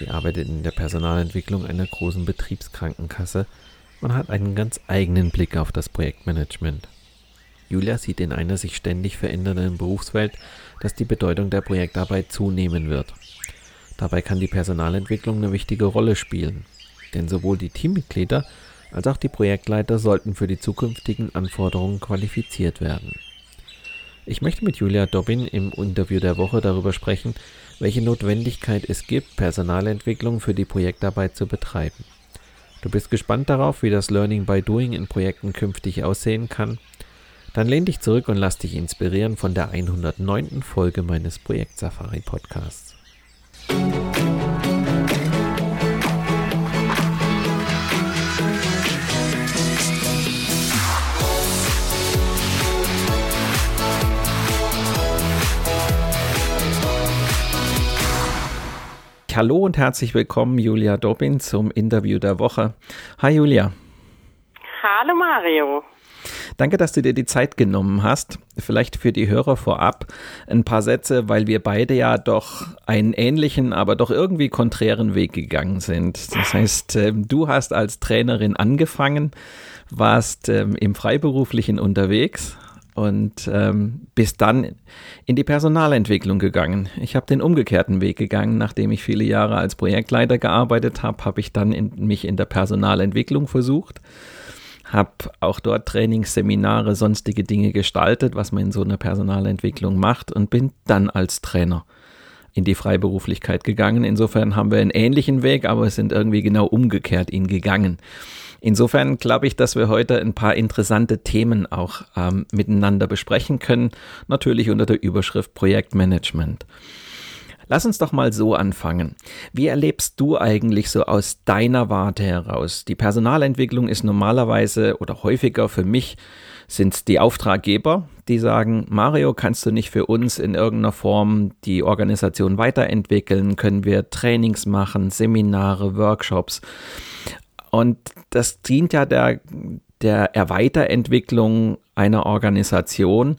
Sie arbeitet in der Personalentwicklung einer großen Betriebskrankenkasse. Man hat einen ganz eigenen Blick auf das Projektmanagement. Julia sieht in einer sich ständig verändernden Berufswelt, dass die Bedeutung der Projektarbeit zunehmen wird. Dabei kann die Personalentwicklung eine wichtige Rolle spielen, denn sowohl die Teammitglieder als auch die Projektleiter sollten für die zukünftigen Anforderungen qualifiziert werden. Ich möchte mit Julia Dobbin im Interview der Woche darüber sprechen, welche Notwendigkeit es gibt, Personalentwicklung für die Projektarbeit zu betreiben. Du bist gespannt darauf, wie das Learning by Doing in Projekten künftig aussehen kann? Dann lehn dich zurück und lass dich inspirieren von der 109. Folge meines Projekt Safari Podcasts. Hallo und herzlich willkommen, Julia Dobin, zum Interview der Woche. Hi, Julia. Hallo, Mario. Danke, dass du dir die Zeit genommen hast. Vielleicht für die Hörer vorab ein paar Sätze, weil wir beide ja doch einen ähnlichen, aber doch irgendwie konträren Weg gegangen sind. Das heißt, ähm, du hast als Trainerin angefangen, warst ähm, im Freiberuflichen unterwegs, und ähm, bist dann in die Personalentwicklung gegangen. Ich habe den umgekehrten Weg gegangen. Nachdem ich viele Jahre als Projektleiter gearbeitet habe, habe ich dann in, mich in der Personalentwicklung versucht, habe auch dort Trainingsseminare, sonstige Dinge gestaltet, was man in so einer Personalentwicklung macht und bin dann als Trainer in die Freiberuflichkeit gegangen. Insofern haben wir einen ähnlichen Weg, aber es sind irgendwie genau umgekehrt ihn gegangen. Insofern glaube ich, dass wir heute ein paar interessante Themen auch ähm, miteinander besprechen können, natürlich unter der Überschrift Projektmanagement. Lass uns doch mal so anfangen. Wie erlebst du eigentlich so aus deiner Warte heraus? Die Personalentwicklung ist normalerweise oder häufiger für mich sind die Auftraggeber, die sagen, Mario, kannst du nicht für uns in irgendeiner Form die Organisation weiterentwickeln? Können wir Trainings machen, Seminare, Workshops? Und das dient ja der, der Erweiterentwicklung einer Organisation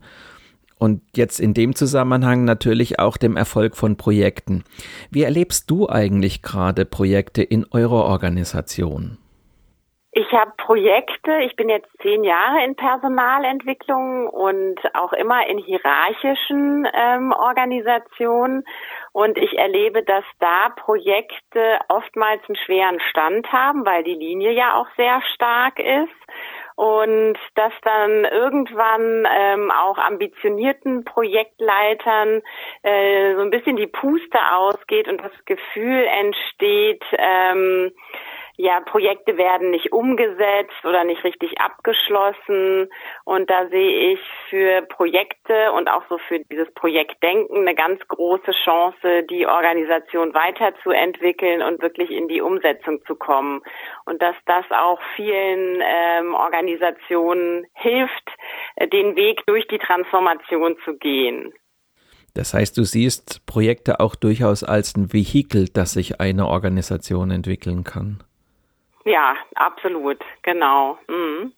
und jetzt in dem Zusammenhang natürlich auch dem Erfolg von Projekten. Wie erlebst du eigentlich gerade Projekte in eurer Organisation? Ich habe Projekte, ich bin jetzt zehn Jahre in Personalentwicklung und auch immer in hierarchischen ähm, Organisationen. Und ich erlebe, dass da Projekte oftmals einen schweren Stand haben, weil die Linie ja auch sehr stark ist und dass dann irgendwann ähm, auch ambitionierten Projektleitern äh, so ein bisschen die Puste ausgeht und das Gefühl entsteht, ähm, ja, Projekte werden nicht umgesetzt oder nicht richtig abgeschlossen. Und da sehe ich für Projekte und auch so für dieses Projektdenken eine ganz große Chance, die Organisation weiterzuentwickeln und wirklich in die Umsetzung zu kommen. Und dass das auch vielen ähm, Organisationen hilft, äh, den Weg durch die Transformation zu gehen. Das heißt, du siehst Projekte auch durchaus als ein Vehikel, das sich eine Organisation entwickeln kann. Ja, absolut, genau. Mhm.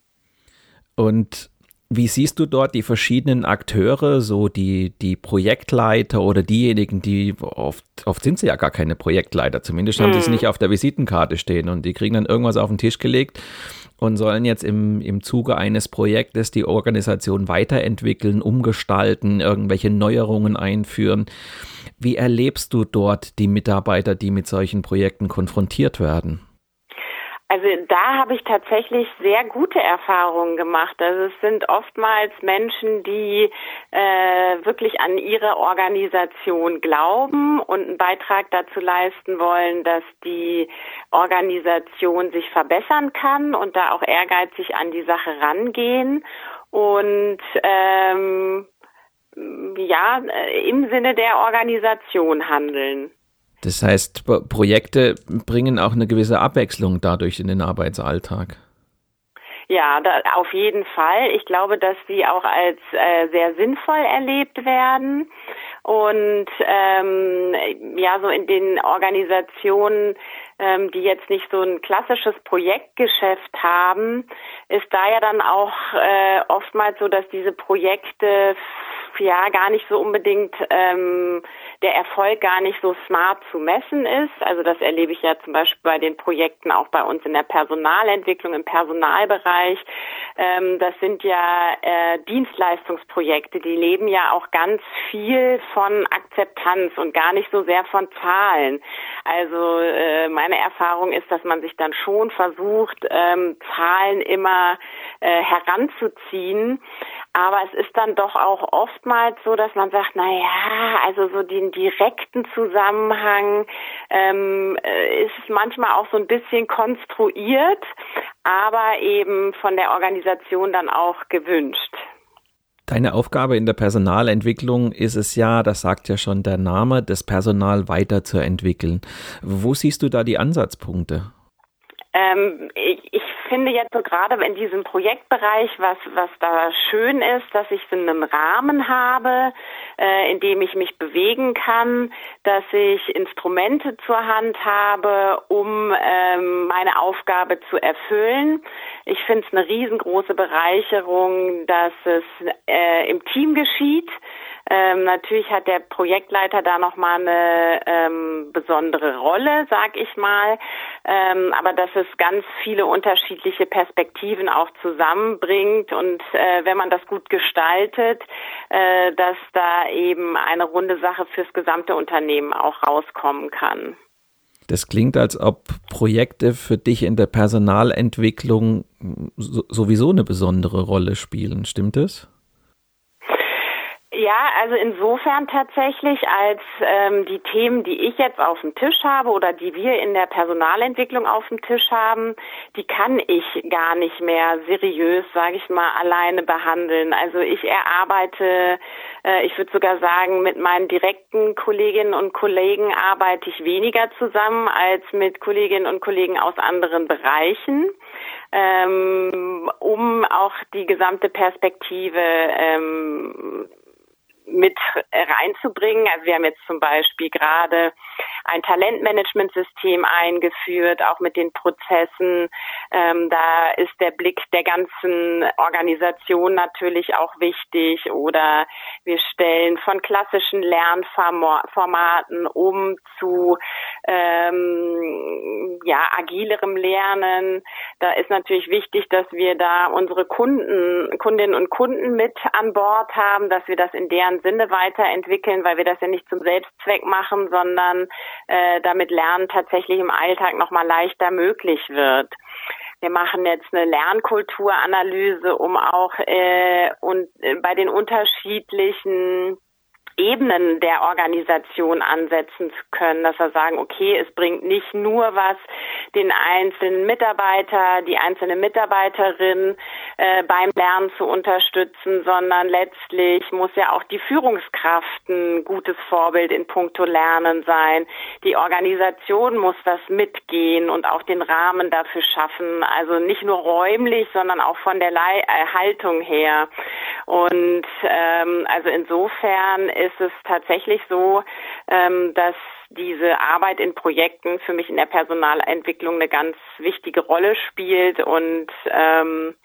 Und wie siehst du dort die verschiedenen Akteure, so die, die Projektleiter oder diejenigen, die oft, oft sind sie ja gar keine Projektleiter, zumindest haben sie es mhm. nicht auf der Visitenkarte stehen und die kriegen dann irgendwas auf den Tisch gelegt und sollen jetzt im, im Zuge eines Projektes die Organisation weiterentwickeln, umgestalten, irgendwelche Neuerungen einführen. Wie erlebst du dort die Mitarbeiter, die mit solchen Projekten konfrontiert werden? Also da habe ich tatsächlich sehr gute Erfahrungen gemacht. Also es sind oftmals Menschen, die äh, wirklich an ihre Organisation glauben und einen Beitrag dazu leisten wollen, dass die Organisation sich verbessern kann und da auch ehrgeizig an die Sache rangehen und ähm, ja im Sinne der Organisation handeln. Das heißt, Projekte bringen auch eine gewisse Abwechslung dadurch in den Arbeitsalltag. Ja, da, auf jeden Fall. Ich glaube, dass sie auch als äh, sehr sinnvoll erlebt werden. Und ähm, ja, so in den Organisationen, ähm, die jetzt nicht so ein klassisches Projektgeschäft haben, ist da ja dann auch äh, oftmals so, dass diese Projekte ja gar nicht so unbedingt ähm, der Erfolg gar nicht so smart zu messen ist. Also das erlebe ich ja zum Beispiel bei den Projekten auch bei uns in der Personalentwicklung im Personalbereich. Ähm, das sind ja äh, Dienstleistungsprojekte, die leben ja auch ganz viel von Akzeptanz und gar nicht so sehr von Zahlen. Also äh, meine Erfahrung ist, dass man sich dann schon versucht, ähm, Zahlen immer äh, heranzuziehen. Aber es ist dann doch auch oftmals so, dass man sagt, na ja, also so den direkten Zusammenhang ähm, äh, ist manchmal auch so ein bisschen konstruiert, aber eben von der Organisation dann auch gewünscht. Deine Aufgabe in der Personalentwicklung ist es ja, das sagt ja schon der Name, das Personal weiterzuentwickeln. Wo siehst du da die Ansatzpunkte? Ähm, ich finde jetzt so gerade in diesem Projektbereich, was, was da schön ist, dass ich so einen Rahmen habe, äh, in dem ich mich bewegen kann, dass ich Instrumente zur Hand habe, um ähm, meine Aufgabe zu erfüllen. Ich finde es eine riesengroße Bereicherung, dass es äh, im Team geschieht ähm, natürlich hat der Projektleiter da nochmal eine ähm, besondere Rolle, sag ich mal, ähm, aber dass es ganz viele unterschiedliche Perspektiven auch zusammenbringt und äh, wenn man das gut gestaltet, äh, dass da eben eine runde Sache fürs gesamte Unternehmen auch rauskommen kann. Das klingt, als ob Projekte für dich in der Personalentwicklung sowieso eine besondere Rolle spielen. Stimmt es? Ja, also insofern tatsächlich, als ähm, die Themen, die ich jetzt auf dem Tisch habe oder die wir in der Personalentwicklung auf dem Tisch haben, die kann ich gar nicht mehr seriös, sage ich mal, alleine behandeln. Also ich erarbeite, äh, ich würde sogar sagen, mit meinen direkten Kolleginnen und Kollegen arbeite ich weniger zusammen als mit Kolleginnen und Kollegen aus anderen Bereichen ähm, um auch die gesamte Perspektive ähm, mit reinzubringen. Also wir haben jetzt zum Beispiel gerade ein Talentmanagementsystem eingeführt, auch mit den Prozessen. Ähm, da ist der Blick der ganzen Organisation natürlich auch wichtig. Oder wir stellen von klassischen Lernformaten um zu ähm, ja agilerem Lernen. Da ist natürlich wichtig, dass wir da unsere Kunden, Kundinnen und Kunden mit an Bord haben, dass wir das in deren Sinne weiterentwickeln, weil wir das ja nicht zum Selbstzweck machen, sondern äh, damit Lernen tatsächlich im Alltag nochmal leichter möglich wird. Wir machen jetzt eine Lernkulturanalyse, um auch äh, und äh, bei den unterschiedlichen Ebenen der Organisation ansetzen zu können, dass wir sagen, okay, es bringt nicht nur was, den einzelnen Mitarbeiter, die einzelne Mitarbeiterin äh, beim Lernen zu unterstützen, sondern letztlich muss ja auch die Führungskraft ein gutes Vorbild in puncto Lernen sein. Die Organisation muss das mitgehen und auch den Rahmen dafür schaffen, also nicht nur räumlich, sondern auch von der Le äh, Haltung her. Und ähm, also insofern ist es tatsächlich so, ähm, dass diese Arbeit in Projekten für mich in der Personalentwicklung eine ganz wichtige Rolle spielt und ähm,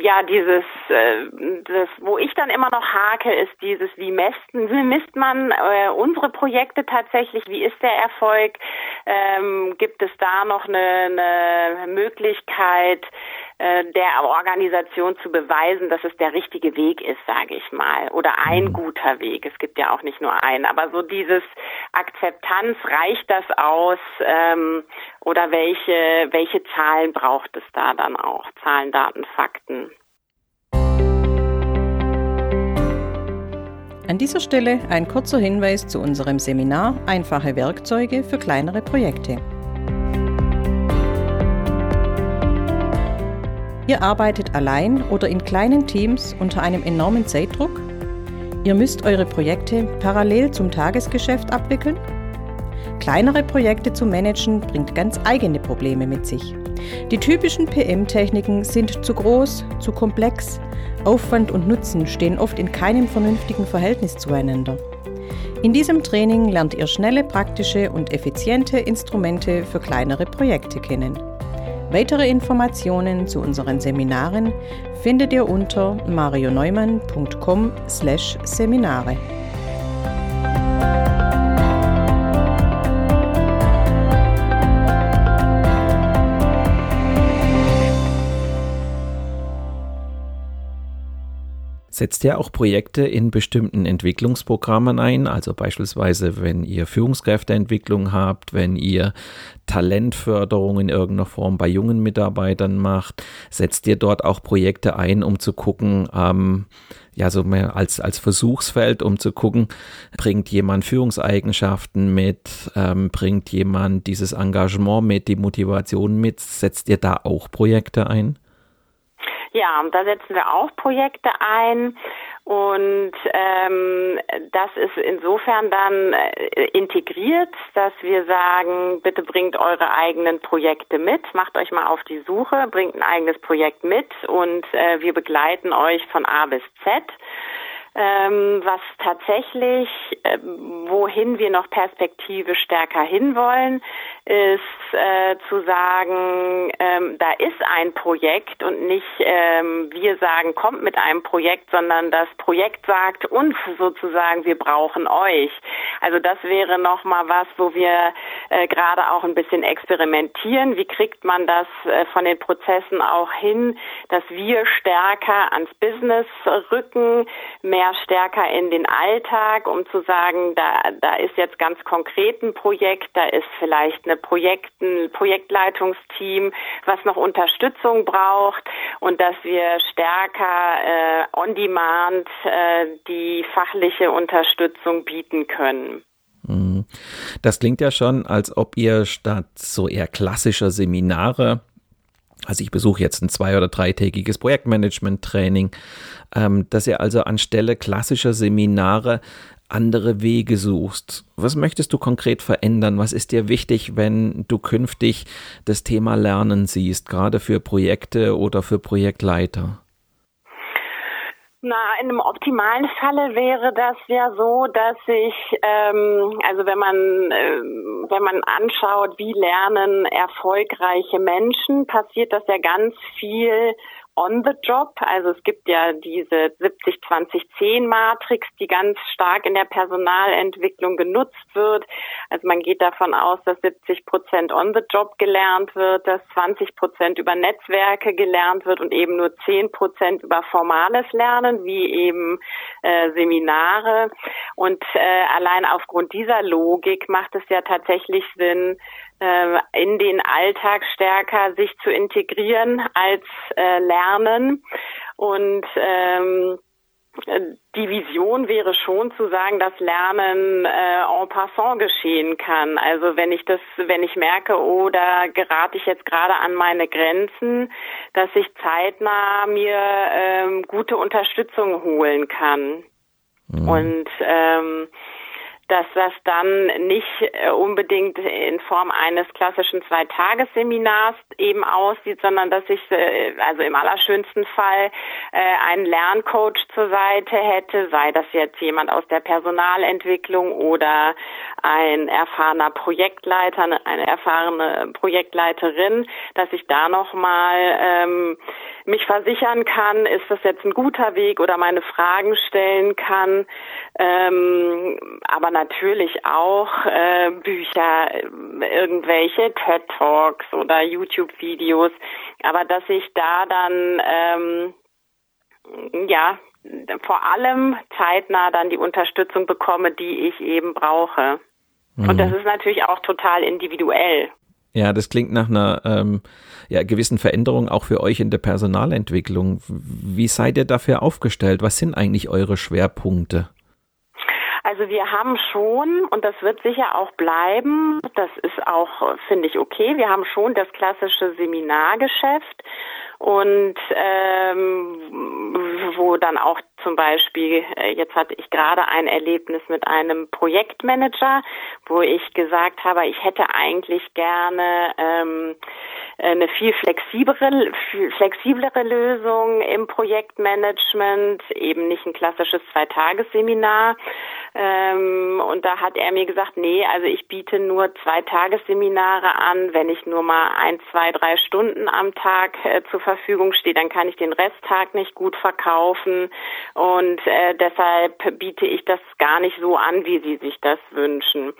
ja, dieses, äh, das, wo ich dann immer noch hake, ist dieses, wie messt, wie misst man äh, unsere Projekte tatsächlich? Wie ist der Erfolg? Ähm, gibt es da noch eine, eine Möglichkeit, der Organisation zu beweisen, dass es der richtige Weg ist, sage ich mal, oder ein mhm. guter Weg. Es gibt ja auch nicht nur einen, aber so dieses Akzeptanz, reicht das aus ähm, oder welche, welche Zahlen braucht es da dann auch? Zahlen, Daten, Fakten. An dieser Stelle ein kurzer Hinweis zu unserem Seminar Einfache Werkzeuge für kleinere Projekte. Ihr arbeitet allein oder in kleinen Teams unter einem enormen Zeitdruck? Ihr müsst eure Projekte parallel zum Tagesgeschäft abwickeln? Kleinere Projekte zu managen bringt ganz eigene Probleme mit sich. Die typischen PM-Techniken sind zu groß, zu komplex, Aufwand und Nutzen stehen oft in keinem vernünftigen Verhältnis zueinander. In diesem Training lernt ihr schnelle, praktische und effiziente Instrumente für kleinere Projekte kennen. Weitere Informationen zu unseren Seminaren findet ihr unter marioneumann.com/seminare. setzt ihr auch Projekte in bestimmten Entwicklungsprogrammen ein, also beispielsweise wenn ihr Führungskräfteentwicklung habt, wenn ihr Talentförderung in irgendeiner Form bei jungen Mitarbeitern macht, setzt ihr dort auch Projekte ein, um zu gucken, ähm, ja, so mehr als, als Versuchsfeld, um zu gucken, bringt jemand Führungseigenschaften mit, ähm, bringt jemand dieses Engagement mit, die Motivation mit, setzt ihr da auch Projekte ein? Ja, da setzen wir auch Projekte ein. Und ähm, das ist insofern dann äh, integriert, dass wir sagen, bitte bringt eure eigenen Projekte mit, macht euch mal auf die Suche, bringt ein eigenes Projekt mit und äh, wir begleiten euch von A bis Z. Ähm, was tatsächlich, äh, wohin wir noch Perspektive stärker hinwollen, ist äh, zu sagen, ähm, da ist ein Projekt und nicht ähm, wir sagen, kommt mit einem Projekt, sondern das Projekt sagt uns sozusagen, wir brauchen euch. Also das wäre nochmal was, wo wir äh, gerade auch ein bisschen experimentieren. Wie kriegt man das äh, von den Prozessen auch hin, dass wir stärker ans Business rücken, mehr stärker in den Alltag, um zu sagen, da, da ist jetzt ganz konkret ein Projekt, da ist vielleicht eine eine Projekten, Projektleitungsteam, was noch Unterstützung braucht und dass wir stärker äh, on demand äh, die fachliche Unterstützung bieten können. Mhm. Das klingt ja schon, als ob ihr statt so eher klassischer Seminare also ich besuche jetzt ein zwei- oder dreitägiges Projektmanagement-Training, ähm, dass ihr also anstelle klassischer Seminare andere Wege suchst. Was möchtest du konkret verändern? Was ist dir wichtig, wenn du künftig das Thema Lernen siehst, gerade für Projekte oder für Projektleiter? Na, in einem optimalen Falle wäre das ja so, dass ich, ähm, also wenn man, äh, wenn man anschaut, wie lernen erfolgreiche Menschen, passiert das ja ganz viel on the job. Also es gibt ja diese 70-20-10-Matrix, die ganz stark in der Personalentwicklung genutzt wird. Also man geht davon aus, dass 70 Prozent on the job gelernt wird, dass 20 Prozent über Netzwerke gelernt wird und eben nur 10 Prozent über formales Lernen, wie eben äh, Seminare. Und äh, allein aufgrund dieser Logik macht es ja tatsächlich Sinn, äh, in den Alltag stärker sich zu integrieren als äh, lernen. Und ähm, die Vision wäre schon zu sagen, dass Lernen äh, en passant geschehen kann. Also wenn ich das, wenn ich merke, oder gerate ich jetzt gerade an meine Grenzen, dass ich zeitnah mir ähm, gute Unterstützung holen kann. Mhm. Und ähm, dass das dann nicht äh, unbedingt in Form eines klassischen Zweitagesseminars eben aussieht, sondern dass ich äh, also im allerschönsten Fall äh, einen Lerncoach zur Seite hätte, sei das jetzt jemand aus der Personalentwicklung oder ein erfahrener Projektleiter, eine erfahrene Projektleiterin, dass ich da nochmal ähm, mich versichern kann, ist das jetzt ein guter Weg oder meine Fragen stellen kann. Ähm, aber natürlich auch äh, Bücher, irgendwelche TED Talks oder YouTube-Videos. aber dass ich da dann ähm, ja vor allem zeitnah dann die Unterstützung bekomme, die ich eben brauche. Mhm. Und das ist natürlich auch total individuell. Ja, das klingt nach einer ähm, ja, gewissen Veränderung auch für euch in der Personalentwicklung. Wie seid ihr dafür aufgestellt? Was sind eigentlich eure Schwerpunkte? Also wir haben schon, und das wird sicher auch bleiben, das ist auch, finde ich, okay, wir haben schon das klassische Seminargeschäft und ähm, wo dann auch zum Beispiel, äh, jetzt hatte ich gerade ein Erlebnis mit einem Projektmanager, wo ich gesagt habe, ich hätte eigentlich gerne ähm, eine viel flexiblere, flexiblere Lösung im Projektmanagement, eben nicht ein klassisches Zweitagesseminar. Ähm, und da hat er mir gesagt, nee, also ich biete nur Zweitagesseminare an, wenn ich nur mal ein, zwei, drei Stunden am Tag äh, zur Verfügung stehe, dann kann ich den Resttag nicht gut verkaufen und äh, deshalb biete ich das gar nicht so an, wie Sie sich das wünschen.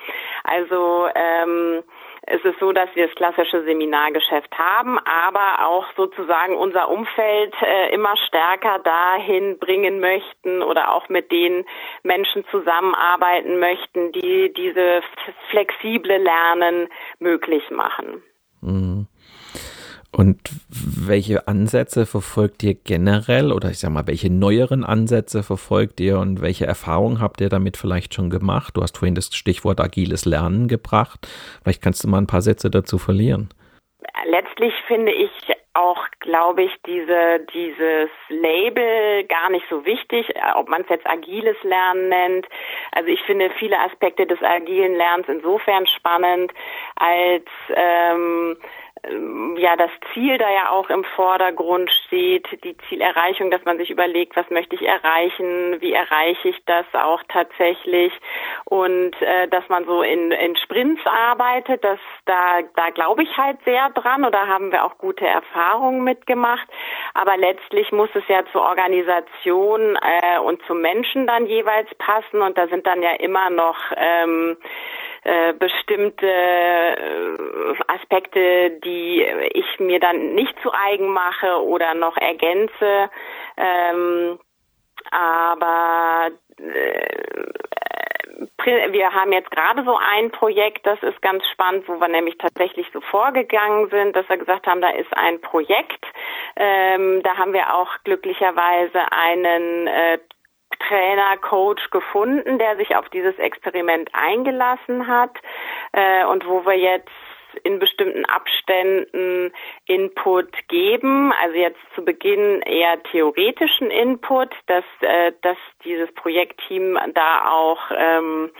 Also ähm, es ist so, dass wir das klassische Seminargeschäft haben, aber auch sozusagen unser Umfeld äh, immer stärker dahin bringen möchten oder auch mit den Menschen zusammenarbeiten möchten, die diese flexible Lernen möglich machen. Mhm. Und welche Ansätze verfolgt ihr generell oder ich sag mal, welche neueren Ansätze verfolgt ihr und welche Erfahrungen habt ihr damit vielleicht schon gemacht? Du hast vorhin das Stichwort agiles Lernen gebracht. Vielleicht kannst du mal ein paar Sätze dazu verlieren. Letztlich finde ich auch, glaube ich, diese, dieses Label gar nicht so wichtig, ob man es jetzt agiles Lernen nennt. Also ich finde viele Aspekte des agilen Lernens insofern spannend, als ähm, ja das Ziel da ja auch im Vordergrund steht, die Zielerreichung, dass man sich überlegt, was möchte ich erreichen, wie erreiche ich das auch tatsächlich und äh, dass man so in, in Sprints arbeitet, das da da glaube ich halt sehr dran oder haben wir auch gute Erfahrungen mitgemacht, aber letztlich muss es ja zur Organisation äh, und zum Menschen dann jeweils passen und da sind dann ja immer noch ähm, äh, bestimmte äh, Aspekte, die ich mir dann nicht zu eigen mache oder noch ergänze. Ähm, aber äh, wir haben jetzt gerade so ein Projekt, das ist ganz spannend, wo wir nämlich tatsächlich so vorgegangen sind, dass wir gesagt haben, da ist ein Projekt. Ähm, da haben wir auch glücklicherweise einen äh, Trainer, Coach gefunden, der sich auf dieses Experiment eingelassen hat äh, und wo wir jetzt in bestimmten Abständen Input geben. Also jetzt zu Beginn eher theoretischen Input, dass, äh, dass dieses Projektteam da auch ähm,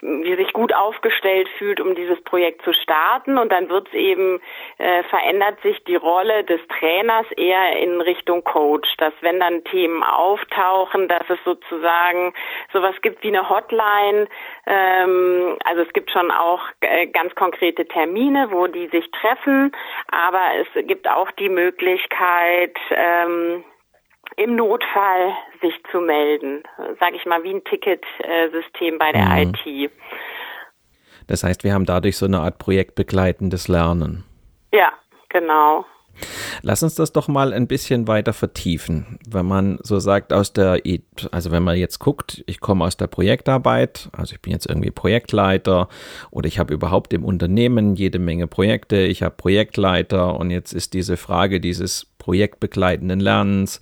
sich gut aufgestellt fühlt, um dieses Projekt zu starten. Und dann wird es eben, äh, verändert sich die Rolle des Trainers eher in Richtung Coach, dass wenn dann Themen auftauchen, dass es sozusagen sowas gibt wie eine Hotline. Ähm, also es gibt schon auch äh, ganz konkrete Termine, wo die sich treffen, aber es gibt auch die Möglichkeit, ähm, im Notfall sich zu melden, sage ich mal, wie ein Ticketsystem bei der mhm. IT. Das heißt, wir haben dadurch so eine Art projektbegleitendes Lernen. Ja, genau. Lass uns das doch mal ein bisschen weiter vertiefen. Wenn man so sagt, aus der, also wenn man jetzt guckt, ich komme aus der Projektarbeit, also ich bin jetzt irgendwie Projektleiter oder ich habe überhaupt im Unternehmen jede Menge Projekte, ich habe Projektleiter und jetzt ist diese Frage dieses projektbegleitenden Lernens,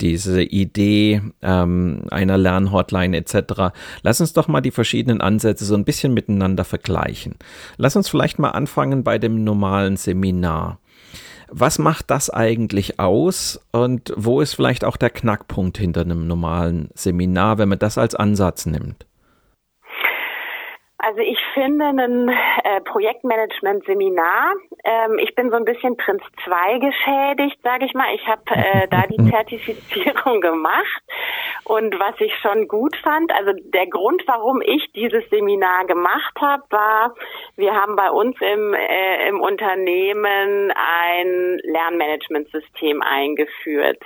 diese Idee ähm, einer Lernhotline etc. Lass uns doch mal die verschiedenen Ansätze so ein bisschen miteinander vergleichen. Lass uns vielleicht mal anfangen bei dem normalen Seminar. Was macht das eigentlich aus und wo ist vielleicht auch der Knackpunkt hinter einem normalen Seminar, wenn man das als Ansatz nimmt? Also ich finde ein äh, Projektmanagement-Seminar, ähm, ich bin so ein bisschen Prinz 2 geschädigt, sage ich mal. Ich habe äh, da die Zertifizierung gemacht und was ich schon gut fand, also der Grund, warum ich dieses Seminar gemacht habe, war, wir haben bei uns im, äh, im Unternehmen ein Lernmanagementsystem eingeführt.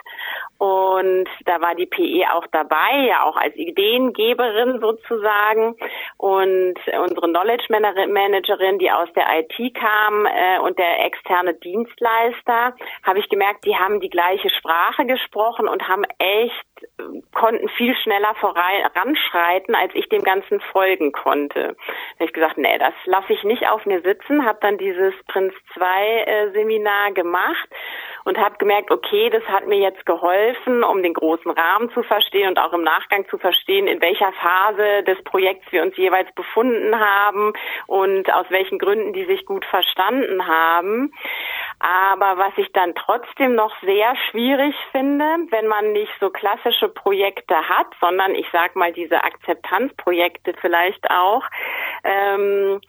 Und da war die PE auch dabei, ja auch als Ideengeberin sozusagen. Und unsere Knowledge Managerin, die aus der IT kam äh, und der externe Dienstleister, habe ich gemerkt, die haben die gleiche Sprache gesprochen und haben echt konnten viel schneller voranschreiten, als ich dem Ganzen folgen konnte. Da habe ich gesagt, nee, das lasse ich nicht auf mir sitzen, habe dann dieses Prinz 2 äh, Seminar gemacht und habe gemerkt, okay, das hat mir jetzt geholfen, um den großen Rahmen zu verstehen und auch im Nachgang zu verstehen, in welcher Phase des Projekts wir uns jeweils befunden haben und aus welchen Gründen die sich gut verstanden haben. Aber was ich dann trotzdem noch sehr schwierig finde, wenn man nicht so klassische Projekte hat, sondern ich sag mal diese Akzeptanzprojekte vielleicht auch, ähm,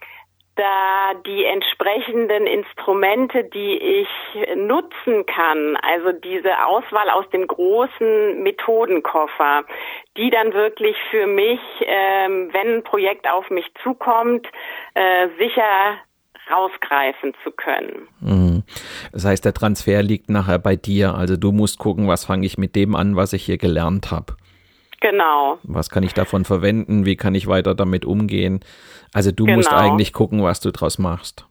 da die entsprechenden Instrumente, die ich nutzen kann, also diese Auswahl aus dem großen Methodenkoffer, die dann wirklich für mich, ähm, wenn ein Projekt auf mich zukommt, äh, sicher rausgreifen zu können. Mhm. Das heißt, der Transfer liegt nachher bei dir. Also du musst gucken, was fange ich mit dem an, was ich hier gelernt habe. Genau. Was kann ich davon verwenden? Wie kann ich weiter damit umgehen? Also du genau. musst eigentlich gucken, was du draus machst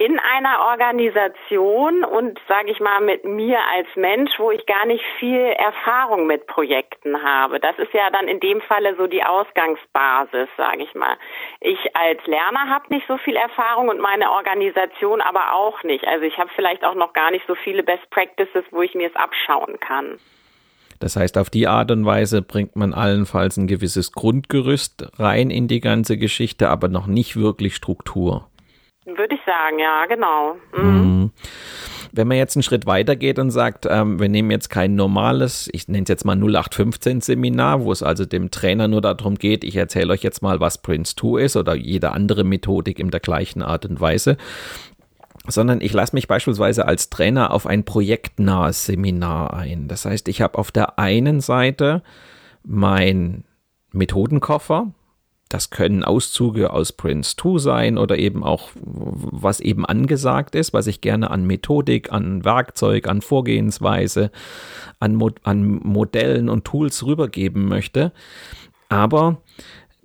in einer Organisation und sage ich mal mit mir als Mensch, wo ich gar nicht viel Erfahrung mit Projekten habe. Das ist ja dann in dem Falle so die Ausgangsbasis, sage ich mal. Ich als Lerner habe nicht so viel Erfahrung und meine Organisation aber auch nicht. Also ich habe vielleicht auch noch gar nicht so viele Best Practices, wo ich mir es abschauen kann. Das heißt, auf die Art und Weise bringt man allenfalls ein gewisses Grundgerüst rein in die ganze Geschichte, aber noch nicht wirklich Struktur. Würde ich sagen, ja, genau. Mhm. Mhm. Wenn man jetzt einen Schritt weiter geht und sagt, ähm, wir nehmen jetzt kein normales, ich nenne es jetzt mal 0815 Seminar, wo es also dem Trainer nur darum geht, ich erzähle euch jetzt mal, was Prince 2 ist oder jede andere Methodik in der gleichen Art und Weise, sondern ich lasse mich beispielsweise als Trainer auf ein projektnahes Seminar ein. Das heißt, ich habe auf der einen Seite mein Methodenkoffer, das können Auszüge aus Prince 2 sein oder eben auch, was eben angesagt ist, was ich gerne an Methodik, an Werkzeug, an Vorgehensweise, an, Mo an Modellen und Tools rübergeben möchte. Aber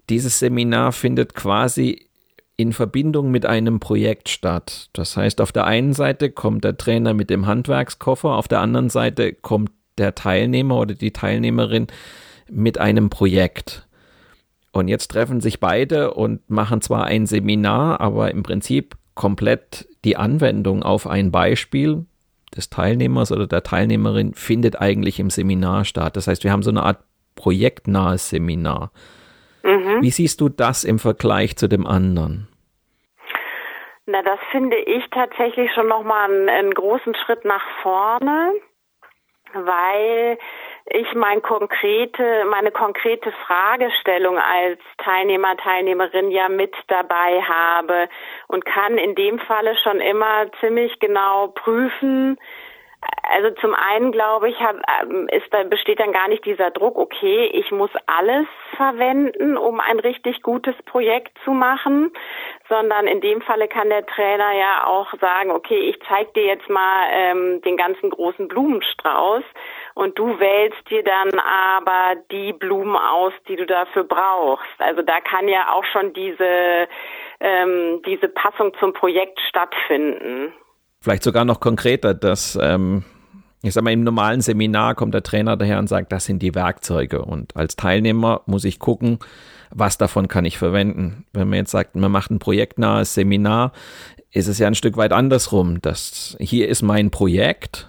dieses Seminar findet quasi in Verbindung mit einem Projekt statt. Das heißt, auf der einen Seite kommt der Trainer mit dem Handwerkskoffer, auf der anderen Seite kommt der Teilnehmer oder die Teilnehmerin mit einem Projekt. Und jetzt treffen sich beide und machen zwar ein Seminar, aber im Prinzip komplett die Anwendung auf ein Beispiel des Teilnehmers oder der Teilnehmerin findet eigentlich im Seminar statt. Das heißt, wir haben so eine Art projektnahes Seminar. Mhm. Wie siehst du das im Vergleich zu dem anderen? Na, das finde ich tatsächlich schon nochmal einen, einen großen Schritt nach vorne, weil ich mein konkrete, meine konkrete Fragestellung als Teilnehmer, Teilnehmerin ja mit dabei habe und kann in dem Falle schon immer ziemlich genau prüfen, also zum einen glaube ich, hab, ähm, ist da besteht dann gar nicht dieser Druck, okay, ich muss alles verwenden, um ein richtig gutes Projekt zu machen, sondern in dem Falle kann der Trainer ja auch sagen, okay, ich zeige dir jetzt mal ähm, den ganzen großen Blumenstrauß und du wählst dir dann aber die Blumen aus, die du dafür brauchst. Also da kann ja auch schon diese, ähm, diese Passung zum Projekt stattfinden. Vielleicht sogar noch konkreter, dass ähm, ich sag mal, im normalen Seminar kommt der Trainer daher und sagt, das sind die Werkzeuge. Und als Teilnehmer muss ich gucken, was davon kann ich verwenden. Wenn man jetzt sagt, man macht ein projektnahes Seminar, ist es ja ein Stück weit andersrum. Das, hier ist mein Projekt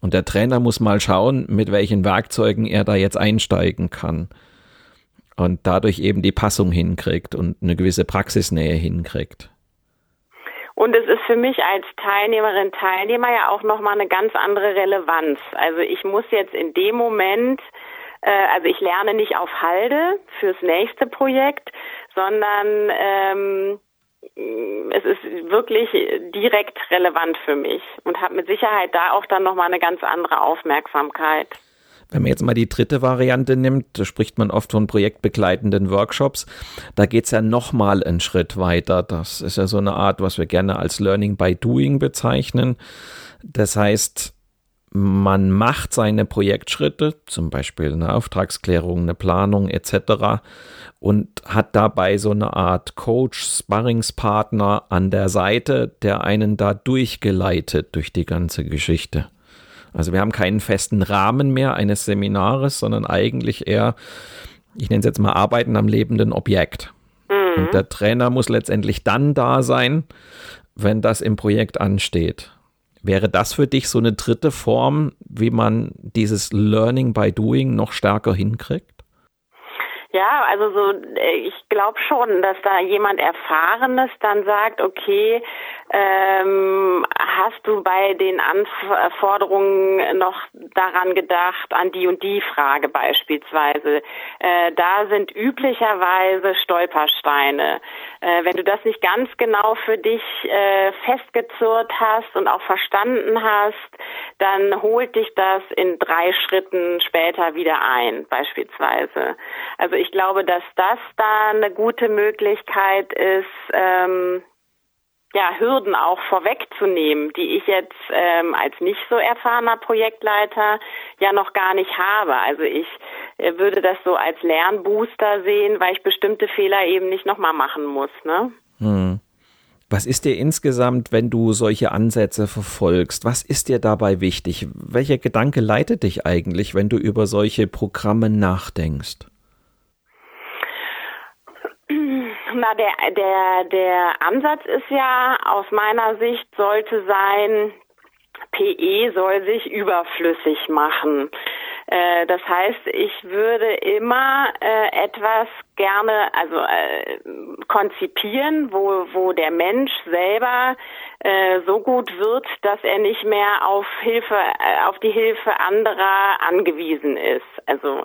und der Trainer muss mal schauen, mit welchen Werkzeugen er da jetzt einsteigen kann. Und dadurch eben die Passung hinkriegt und eine gewisse Praxisnähe hinkriegt. Und es ist für mich als Teilnehmerin, Teilnehmer ja auch nochmal eine ganz andere Relevanz. Also ich muss jetzt in dem Moment, äh, also ich lerne nicht auf Halde fürs nächste Projekt, sondern ähm, es ist wirklich direkt relevant für mich und habe mit Sicherheit da auch dann nochmal eine ganz andere Aufmerksamkeit. Wenn man jetzt mal die dritte Variante nimmt, da spricht man oft von projektbegleitenden Workshops. Da geht es ja nochmal einen Schritt weiter. Das ist ja so eine Art, was wir gerne als Learning by Doing bezeichnen. Das heißt, man macht seine Projektschritte, zum Beispiel eine Auftragsklärung, eine Planung etc. und hat dabei so eine Art Coach, Sparringspartner an der Seite, der einen da durchgeleitet durch die ganze Geschichte. Also wir haben keinen festen Rahmen mehr eines Seminares, sondern eigentlich eher, ich nenne es jetzt mal Arbeiten am lebenden Objekt. Mhm. Und der Trainer muss letztendlich dann da sein, wenn das im Projekt ansteht. Wäre das für dich so eine dritte Form, wie man dieses Learning by Doing noch stärker hinkriegt? Ja, also so, äh, ich glaube schon, dass da jemand Erfahrenes dann sagt, okay, ähm, hast du bei den Anforderungen noch daran gedacht, an die und die Frage beispielsweise? Äh, da sind üblicherweise Stolpersteine. Äh, wenn du das nicht ganz genau für dich äh, festgezurrt hast und auch verstanden hast, dann holt dich das in drei Schritten später wieder ein, beispielsweise. Also ich glaube, dass das da eine gute Möglichkeit ist, ähm, ja, Hürden auch vorwegzunehmen, die ich jetzt ähm, als nicht so erfahrener Projektleiter ja noch gar nicht habe. Also ich äh, würde das so als Lernbooster sehen, weil ich bestimmte Fehler eben nicht nochmal machen muss. Ne? Hm. Was ist dir insgesamt, wenn du solche Ansätze verfolgst? Was ist dir dabei wichtig? Welcher Gedanke leitet dich eigentlich, wenn du über solche Programme nachdenkst? Na, der, der, der Ansatz ist ja aus meiner Sicht sollte sein, PE soll sich überflüssig machen. Äh, das heißt, ich würde immer äh, etwas gerne, also äh, konzipieren, wo, wo der Mensch selber äh, so gut wird, dass er nicht mehr auf Hilfe, äh, auf die Hilfe anderer angewiesen ist. Also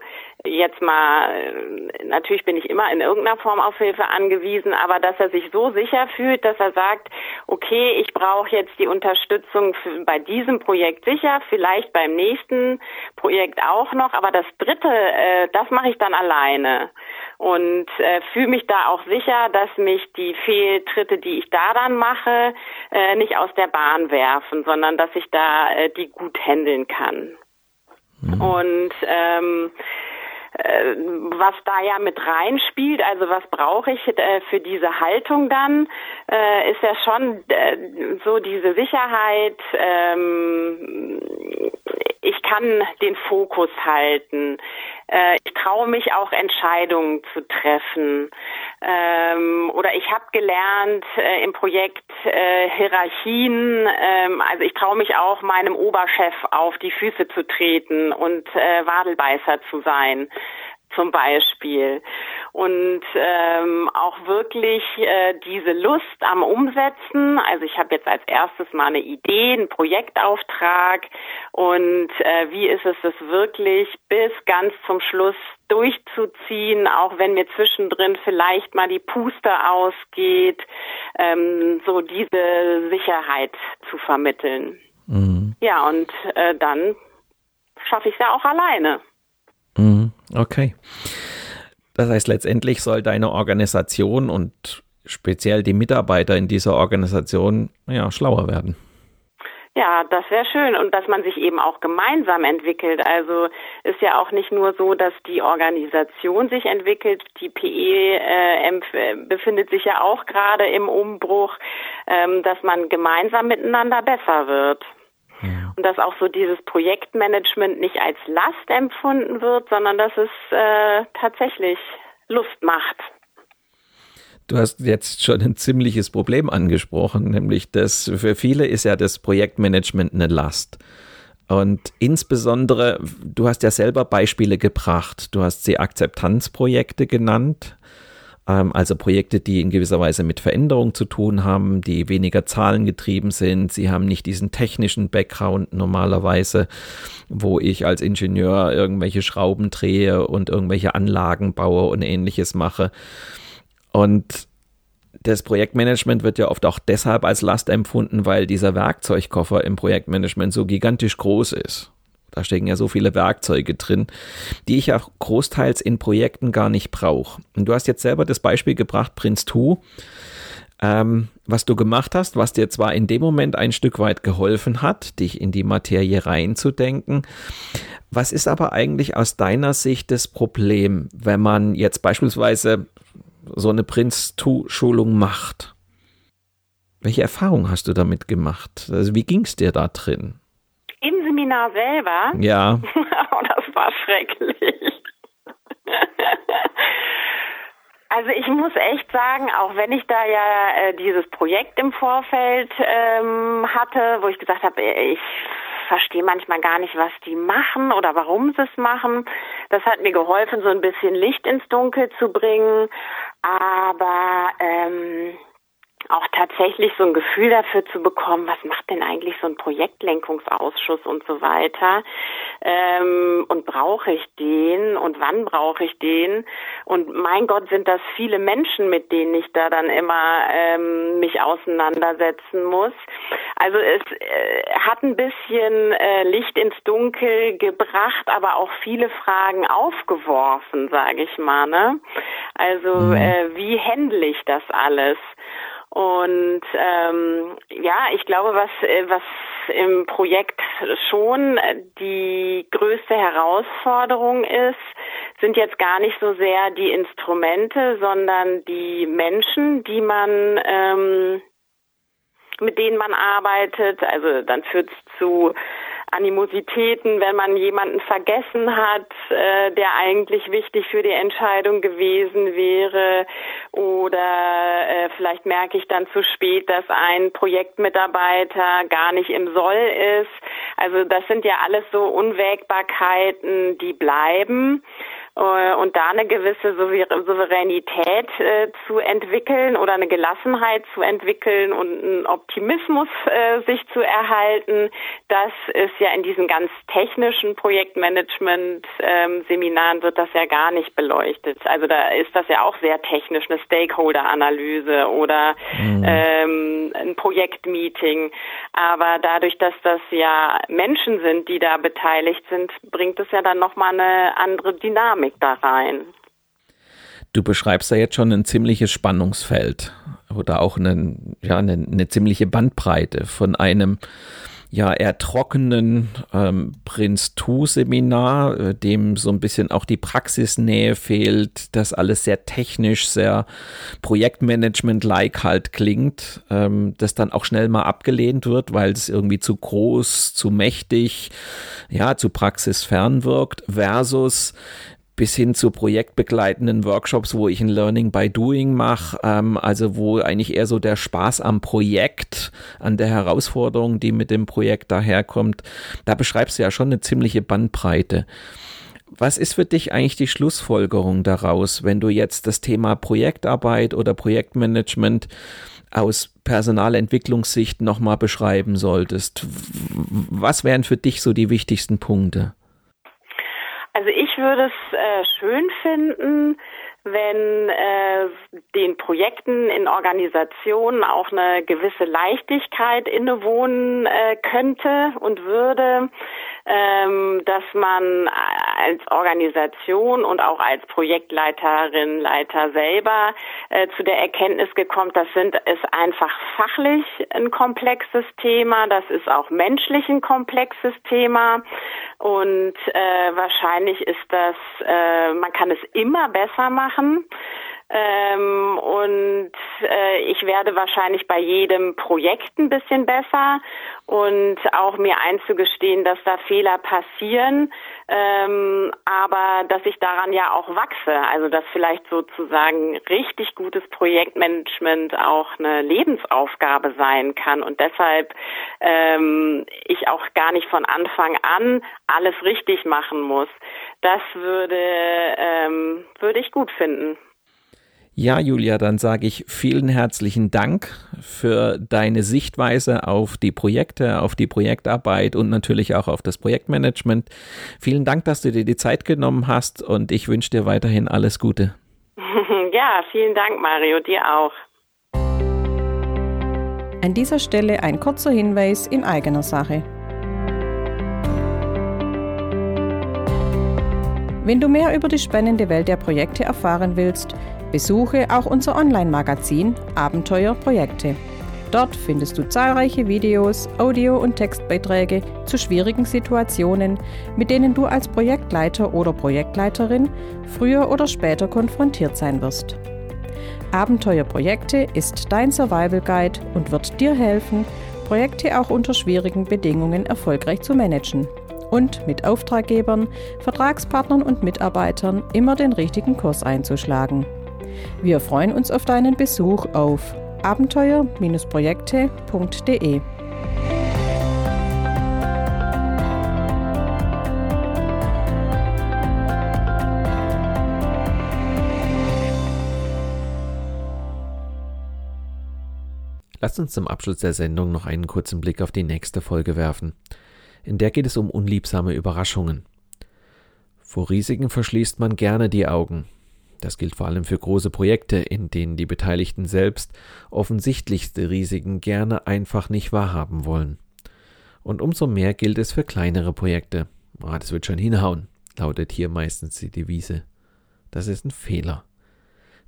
jetzt mal, äh, natürlich bin ich immer in irgendeiner Form auf Hilfe angewiesen, aber dass er sich so sicher fühlt, dass er sagt, okay, ich brauche jetzt die Unterstützung für, bei diesem Projekt sicher, vielleicht beim nächsten Projekt auch noch, aber das dritte, äh, das mache ich dann alleine und äh, fühle mich da auch sicher, dass mich die Fehltritte, die ich da dann mache, äh, nicht aus der Bahn werfen, sondern dass ich da äh, die gut handeln kann. Mhm. Und ähm, äh, was da ja mit reinspielt, also was brauche ich äh, für diese Haltung dann, äh, ist ja schon äh, so diese Sicherheit, ähm, ich kann den Fokus halten. Äh, ich traue mich auch Entscheidungen zu treffen. Ähm, oder ich habe gelernt äh, im Projekt äh, Hierarchien, ähm, also ich traue mich auch meinem Oberchef auf die Füße zu treten und äh, Wadelbeißer zu sein zum Beispiel. Und ähm, auch wirklich äh, diese Lust am Umsetzen. Also ich habe jetzt als erstes mal eine Idee, einen Projektauftrag und äh, wie ist es das wirklich bis ganz zum Schluss durchzuziehen, auch wenn mir zwischendrin vielleicht mal die Puste ausgeht, ähm, so diese Sicherheit zu vermitteln. Mhm. Ja, und äh, dann schaffe ich es ja auch alleine. Mhm. Okay. Das heißt, letztendlich soll deine Organisation und speziell die Mitarbeiter in dieser Organisation ja, schlauer werden. Ja, das wäre schön und dass man sich eben auch gemeinsam entwickelt. Also ist ja auch nicht nur so, dass die Organisation sich entwickelt. Die PE äh, befindet sich ja auch gerade im Umbruch, ähm, dass man gemeinsam miteinander besser wird. Und dass auch so dieses Projektmanagement nicht als Last empfunden wird, sondern dass es äh, tatsächlich Lust macht. Du hast jetzt schon ein ziemliches Problem angesprochen, nämlich dass für viele ist ja das Projektmanagement eine Last. Und insbesondere, du hast ja selber Beispiele gebracht. Du hast sie Akzeptanzprojekte genannt. Ähm, also Projekte, die in gewisser Weise mit Veränderung zu tun haben, die weniger zahlengetrieben sind. Sie haben nicht diesen technischen Background normalerweise, wo ich als Ingenieur irgendwelche Schrauben drehe und irgendwelche Anlagen baue und ähnliches mache. Und das Projektmanagement wird ja oft auch deshalb als Last empfunden, weil dieser Werkzeugkoffer im Projektmanagement so gigantisch groß ist. Da stecken ja so viele Werkzeuge drin, die ich auch großteils in Projekten gar nicht brauche. Und du hast jetzt selber das Beispiel gebracht, Prince 2. ähm, was du gemacht hast, was dir zwar in dem Moment ein Stück weit geholfen hat, dich in die Materie reinzudenken. Was ist aber eigentlich aus deiner Sicht das Problem, wenn man jetzt beispielsweise so eine Prinz-Tu-Schulung macht? Welche Erfahrung hast du damit gemacht? Also wie ging es dir da drin? Seminar selber? Ja. oh, das war schrecklich. Also ich muss echt sagen, auch wenn ich da ja äh, dieses Projekt im Vorfeld ähm, hatte, wo ich gesagt habe, ich verstehe manchmal gar nicht, was die machen oder warum sie es machen. Das hat mir geholfen, so ein bisschen Licht ins Dunkel zu bringen. Aber ähm, auch tatsächlich so ein Gefühl dafür zu bekommen, was macht denn eigentlich so ein Projektlenkungsausschuss und so weiter ähm, und brauche ich den und wann brauche ich den und mein Gott sind das viele Menschen, mit denen ich da dann immer ähm, mich auseinandersetzen muss. Also es äh, hat ein bisschen äh, Licht ins Dunkel gebracht, aber auch viele Fragen aufgeworfen, sage ich mal. Ne? Also mhm. äh, wie händle ich das alles? Und ähm, ja, ich glaube, was, äh, was im Projekt schon die größte Herausforderung ist, sind jetzt gar nicht so sehr die Instrumente, sondern die Menschen, die man ähm, mit denen man arbeitet. Also dann führt es zu Animositäten, wenn man jemanden vergessen hat, äh, der eigentlich wichtig für die Entscheidung gewesen wäre. Oder äh, vielleicht merke ich dann zu spät, dass ein Projektmitarbeiter gar nicht im Soll ist. Also das sind ja alles so Unwägbarkeiten, die bleiben. Äh, und da eine gewisse Souveränität äh, zu entwickeln oder eine Gelassenheit zu entwickeln und einen Optimismus äh, sich zu erhalten, das ist ja in diesen ganz technischen Projektmanagement-Seminaren ähm, wird das ja gar nicht beleuchtet. Also da ist das ja auch sehr technisch, eine Stakeholder-Analyse oder mhm. ähm, ein Projektmeeting. Aber dadurch, dass das ja Menschen sind, die da beteiligt sind, bringt es ja dann nochmal eine andere Dynamik Dynamik da rein. Du beschreibst ja jetzt schon ein ziemliches Spannungsfeld oder auch eine, ja, eine, eine ziemliche Bandbreite von einem ja eher trockenen ähm, Prinz Tu Seminar, äh, dem so ein bisschen auch die Praxisnähe fehlt, das alles sehr technisch, sehr Projektmanagement-like halt klingt, ähm, das dann auch schnell mal abgelehnt wird, weil es irgendwie zu groß, zu mächtig, ja, zu praxisfern wirkt, versus bis hin zu projektbegleitenden Workshops, wo ich ein Learning by Doing mache, ähm, also wo eigentlich eher so der Spaß am Projekt, an der Herausforderung, die mit dem Projekt daherkommt, da beschreibst du ja schon eine ziemliche Bandbreite. Was ist für dich eigentlich die Schlussfolgerung daraus, wenn du jetzt das Thema Projektarbeit oder Projektmanagement aus Personalentwicklungssicht nochmal beschreiben solltest? Was wären für dich so die wichtigsten Punkte? Ich würde es äh, schön finden, wenn äh, den Projekten in Organisationen auch eine gewisse Leichtigkeit innewohnen äh, könnte und würde ähm, dass man als Organisation und auch als Projektleiterin, Leiter selber äh, zu der Erkenntnis gekommen, das sind ist einfach fachlich ein komplexes Thema, das ist auch menschlich ein komplexes Thema und äh, wahrscheinlich ist das, äh, man kann es immer besser machen. Ähm, und äh, ich werde wahrscheinlich bei jedem Projekt ein bisschen besser und auch mir einzugestehen, dass da Fehler passieren, ähm, aber dass ich daran ja auch wachse. Also dass vielleicht sozusagen richtig gutes Projektmanagement auch eine Lebensaufgabe sein kann und deshalb ähm, ich auch gar nicht von Anfang an alles richtig machen muss. Das würde ähm, würde ich gut finden. Ja, Julia, dann sage ich vielen herzlichen Dank für deine Sichtweise auf die Projekte, auf die Projektarbeit und natürlich auch auf das Projektmanagement. Vielen Dank, dass du dir die Zeit genommen hast und ich wünsche dir weiterhin alles Gute. Ja, vielen Dank, Mario, dir auch. An dieser Stelle ein kurzer Hinweis in eigener Sache. Wenn du mehr über die spannende Welt der Projekte erfahren willst, Besuche auch unser Online-Magazin Abenteuer Projekte. Dort findest du zahlreiche Videos, Audio- und Textbeiträge zu schwierigen Situationen, mit denen du als Projektleiter oder Projektleiterin früher oder später konfrontiert sein wirst. Abenteuerprojekte ist dein Survival Guide und wird dir helfen, Projekte auch unter schwierigen Bedingungen erfolgreich zu managen und mit Auftraggebern, Vertragspartnern und Mitarbeitern immer den richtigen Kurs einzuschlagen. Wir freuen uns auf deinen Besuch auf abenteuer-projekte.de. Lasst uns zum Abschluss der Sendung noch einen kurzen Blick auf die nächste Folge werfen. In der geht es um unliebsame Überraschungen. Vor Risiken verschließt man gerne die Augen. Das gilt vor allem für große Projekte, in denen die Beteiligten selbst offensichtlichste Risiken gerne einfach nicht wahrhaben wollen. Und umso mehr gilt es für kleinere Projekte. Ah, das wird schon hinhauen, lautet hier meistens die Devise. Das ist ein Fehler.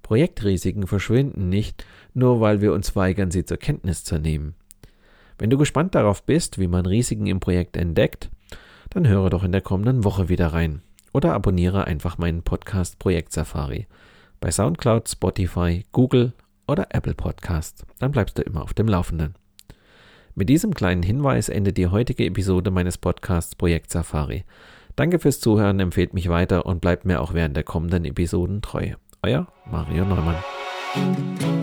Projektrisiken verschwinden nicht, nur weil wir uns weigern, sie zur Kenntnis zu nehmen. Wenn du gespannt darauf bist, wie man Risiken im Projekt entdeckt, dann höre doch in der kommenden Woche wieder rein oder abonniere einfach meinen Podcast Projekt Safari bei SoundCloud, Spotify, Google oder Apple Podcast. Dann bleibst du immer auf dem Laufenden. Mit diesem kleinen Hinweis endet die heutige Episode meines Podcasts Projekt Safari. Danke fürs Zuhören, empfehlt mich weiter und bleibt mir auch während der kommenden Episoden treu. Euer Mario Neumann.